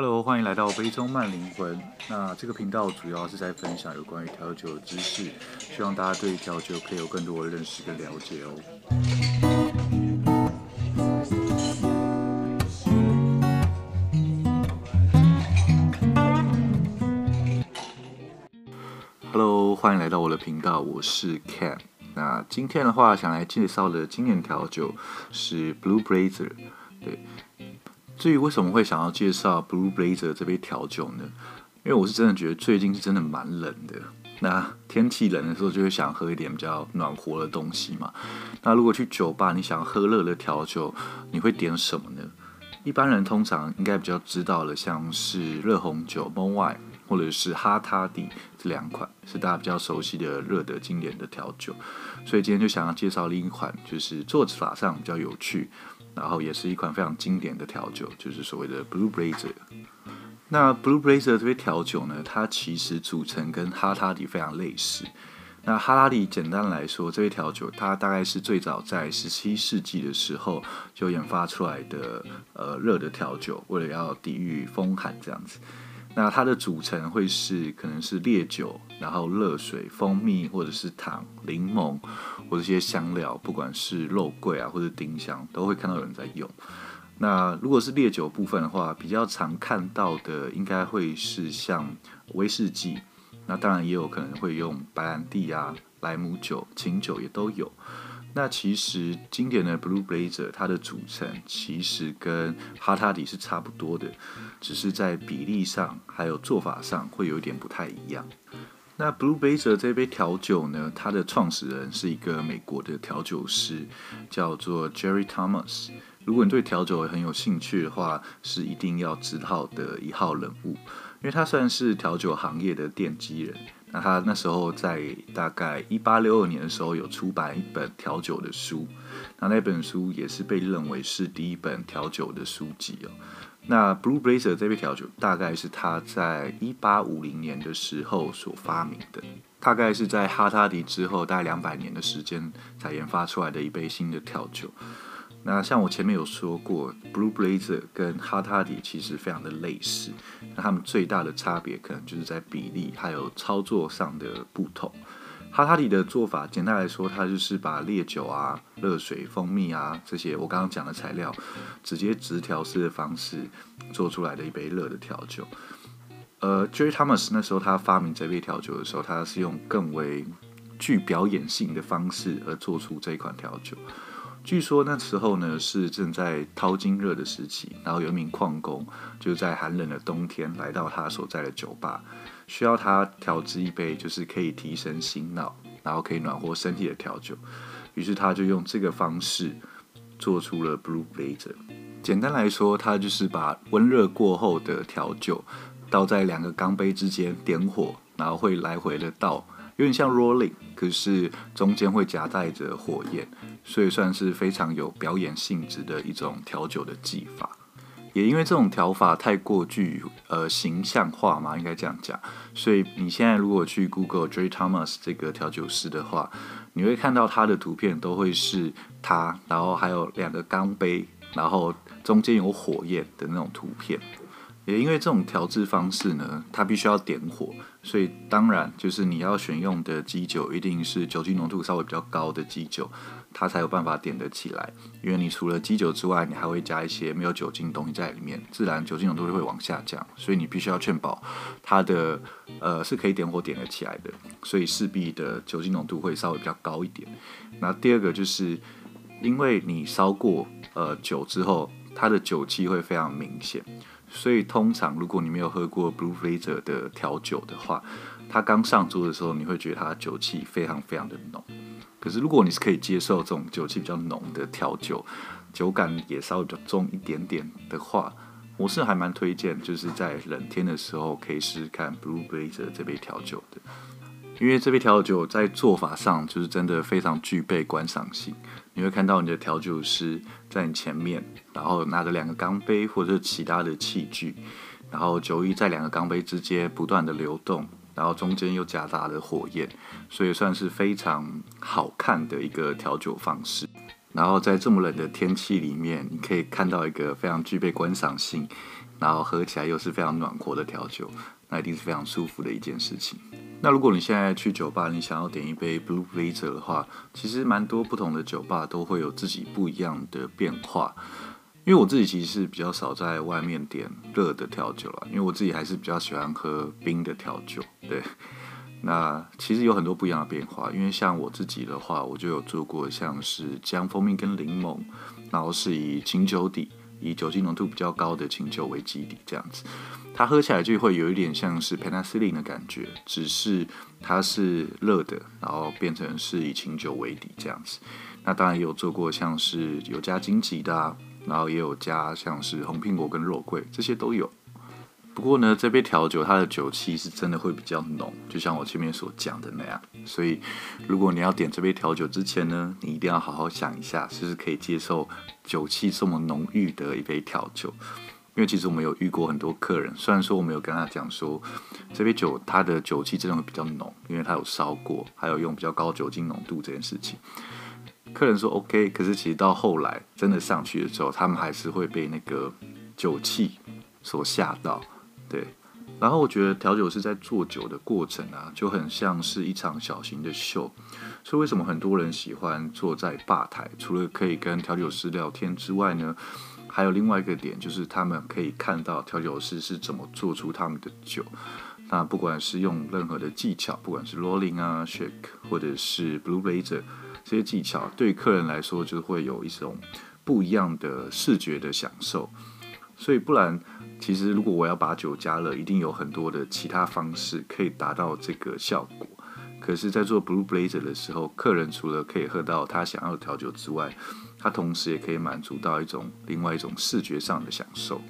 Hello，欢迎来到杯中慢灵魂。那这个频道主要是在分享有关于调酒的知识，希望大家对调酒可以有更多的认识跟了解哦。Hello，欢迎来到我的频道，我是 Cam。那今天的话，想来介绍的经典调酒是 Blue Blazer，对。至于为什么会想要介绍 Blue Blazer 这杯调酒呢？因为我是真的觉得最近是真的蛮冷的。那天气冷的时候，就会想喝一点比较暖和的东西嘛。那如果去酒吧，你想喝热的调酒，你会点什么呢？一般人通常应该比较知道的，像是热红酒 Mulled 或者是 Hot Toddy 这两款，是大家比较熟悉的热的经典的调酒。所以今天就想要介绍另一款，就是做法上比较有趣。然后也是一款非常经典的调酒，就是所谓的 Blue Blazer。那 Blue Blazer 这杯调酒呢，它其实组成跟哈拉里非常类似。那哈拉里简单来说，这杯调酒它大概是最早在十七世纪的时候就研发出来的呃热的调酒，为了要抵御风寒这样子。那它的组成会是可能是烈酒，然后热水、蜂蜜或者是糖、柠檬或者一些香料，不管是肉桂啊或者丁香，都会看到有人在用。那如果是烈酒部分的话，比较常看到的应该会是像威士忌，那当然也有可能会用白兰地啊、莱姆酒、琴酒也都有。那其实经典的 Blue Blazer 它的组成其实跟 Hot Toddy 是差不多的，只是在比例上还有做法上会有一点不太一样。那 Blue Blazer 这杯调酒呢，它的创始人是一个美国的调酒师，叫做 Jerry Thomas。如果你对调酒很有兴趣的话，是一定要知道的一号人物，因为他算是调酒行业的奠基人。那他那时候在大概一八六二年的时候有出版一本调酒的书，那那本书也是被认为是第一本调酒的书籍哦。那 Blue Blazer 这杯调酒大概是他在一八五零年的时候所发明的，大概是在哈塔迪之后大概两百年的时间才研发出来的一杯新的调酒。那像我前面有说过，Blue Blazer 跟 Hot Toddy 其实非常的类似，那他们最大的差别可能就是在比例还有操作上的不同。Hot Toddy 的做法，简单来说，它就是把烈酒啊、热水、蜂蜜啊这些我刚刚讲的材料，直接直调式的方式做出来的一杯热的调酒。呃，Jerry Thomas 那时候他发明这杯调酒的时候，他是用更为具表演性的方式而做出这一款调酒。据说那时候呢是正在淘金热的时期，然后有一名矿工就在寒冷的冬天来到他所在的酒吧，需要他调制一杯就是可以提神醒脑，然后可以暖和身体的调酒。于是他就用这个方式做出了 Blue Blazer。简单来说，他就是把温热过后的调酒倒在两个钢杯之间点火，然后会来回的倒。有点像 rolling，可是中间会夹带着火焰，所以算是非常有表演性质的一种调酒的技法。也因为这种调法太过具呃形象化嘛，应该这样讲，所以你现在如果去 Google Jerry Thomas 这个调酒师的话，你会看到他的图片都会是他，然后还有两个钢杯，然后中间有火焰的那种图片。也因为这种调制方式呢，它必须要点火，所以当然就是你要选用的基酒一定是酒精浓度稍微比较高的基酒，它才有办法点得起来。因为你除了基酒之外，你还会加一些没有酒精的东西在里面，自然酒精浓度就会往下降。所以你必须要确保它的呃是可以点火点得起来的，所以势必的酒精浓度会稍微比较高一点。那第二个就是因为你烧过呃酒之后，它的酒气会非常明显。所以通常，如果你没有喝过 Blue Blazer 的调酒的话，它刚上桌的时候，你会觉得它酒气非常非常的浓。可是如果你是可以接受这种酒气比较浓的调酒，酒感也稍微比较重一点点的话，我是还蛮推荐，就是在冷天的时候可以试试看 Blue Blazer 这杯调酒的。因为这杯调酒在做法上就是真的非常具备观赏性。你会看到你的调酒师在你前面，然后拿着两个钢杯或者是其他的器具，然后酒液在两个钢杯之间不断的流动，然后中间又夹杂了火焰，所以算是非常好看的一个调酒方式。然后在这么冷的天气里面，你可以看到一个非常具备观赏性，然后喝起来又是非常暖和的调酒，那一定是非常舒服的一件事情。那如果你现在去酒吧，你想要点一杯 Blue Blazer 的话，其实蛮多不同的酒吧都会有自己不一样的变化。因为我自己其实是比较少在外面点热的调酒啦，因为我自己还是比较喜欢喝冰的调酒。对，那其实有很多不一样的变化。因为像我自己的话，我就有做过像是姜蜂蜜跟柠檬，然后是以琴酒底。以酒精浓度比较高的清酒为基底，这样子，它喝起来就会有一点像是 Penicillin 的感觉，只是它是热的，然后变成是以清酒为底这样子。那当然也有做过像是有加荆棘的啊，然后也有加像是红苹果跟肉桂，这些都有。不过呢，这杯调酒它的酒气是真的会比较浓，就像我前面所讲的那样。所以，如果你要点这杯调酒之前呢，你一定要好好想一下，是不是可以接受酒气这么浓郁的一杯调酒。因为其实我们有遇过很多客人，虽然说我们有跟他讲说，这杯酒它的酒气真的会比较浓，因为它有烧过，还有用比较高酒精浓度这件事情。客人说 OK，可是其实到后来真的上去的时候，他们还是会被那个酒气所吓到。对，然后我觉得调酒师在做酒的过程啊，就很像是一场小型的秀。所以为什么很多人喜欢坐在吧台？除了可以跟调酒师聊天之外呢，还有另外一个点，就是他们可以看到调酒师是怎么做出他们的酒。那不管是用任何的技巧，不管是 rolling 啊、shake 或者是 blue blazer 这些技巧，对客人来说就会有一种不一样的视觉的享受。所以不然。其实，如果我要把酒加热，一定有很多的其他方式可以达到这个效果。可是，在做 Blue Blazer 的时候，客人除了可以喝到他想要的调酒之外，他同时也可以满足到一种另外一种视觉上的享受。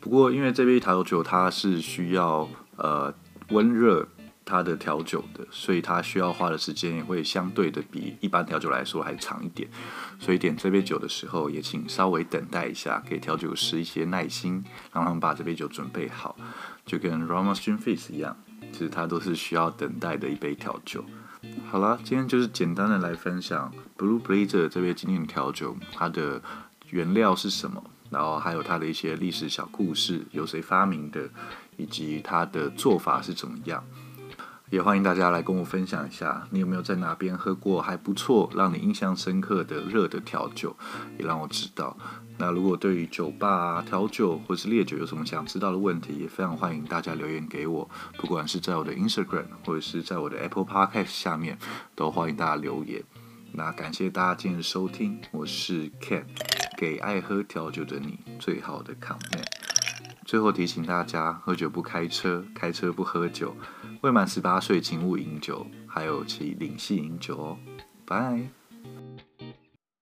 不过，因为这杯调酒它是需要呃温热。它的调酒的，所以它需要花的时间也会相对的比一般调酒来说还长一点。所以点这杯酒的时候，也请稍微等待一下，给调酒师一些耐心，让他们把这杯酒准备好。就跟 Ramos Gin Fizz 一样，其实它都是需要等待的一杯调酒。好了，今天就是简单的来分享 Blue Blazer 这杯经典调酒，它的原料是什么，然后还有它的一些历史小故事，由谁发明的，以及它的做法是怎么样。也欢迎大家来跟我分享一下，你有没有在哪边喝过还不错、让你印象深刻的热的调酒，也让我知道。那如果对于酒吧、调酒或是烈酒有什么想知道的问题，也非常欢迎大家留言给我，不管是在我的 Instagram 或者是在我的 Apple Podcast 下面，都欢迎大家留言。那感谢大家今天的收听，我是 Ken，给爱喝调酒的你最好的 comment。最后提醒大家，喝酒不开车，开车不喝酒。未满十八岁请勿饮酒，还有请领系饮酒哦。拜。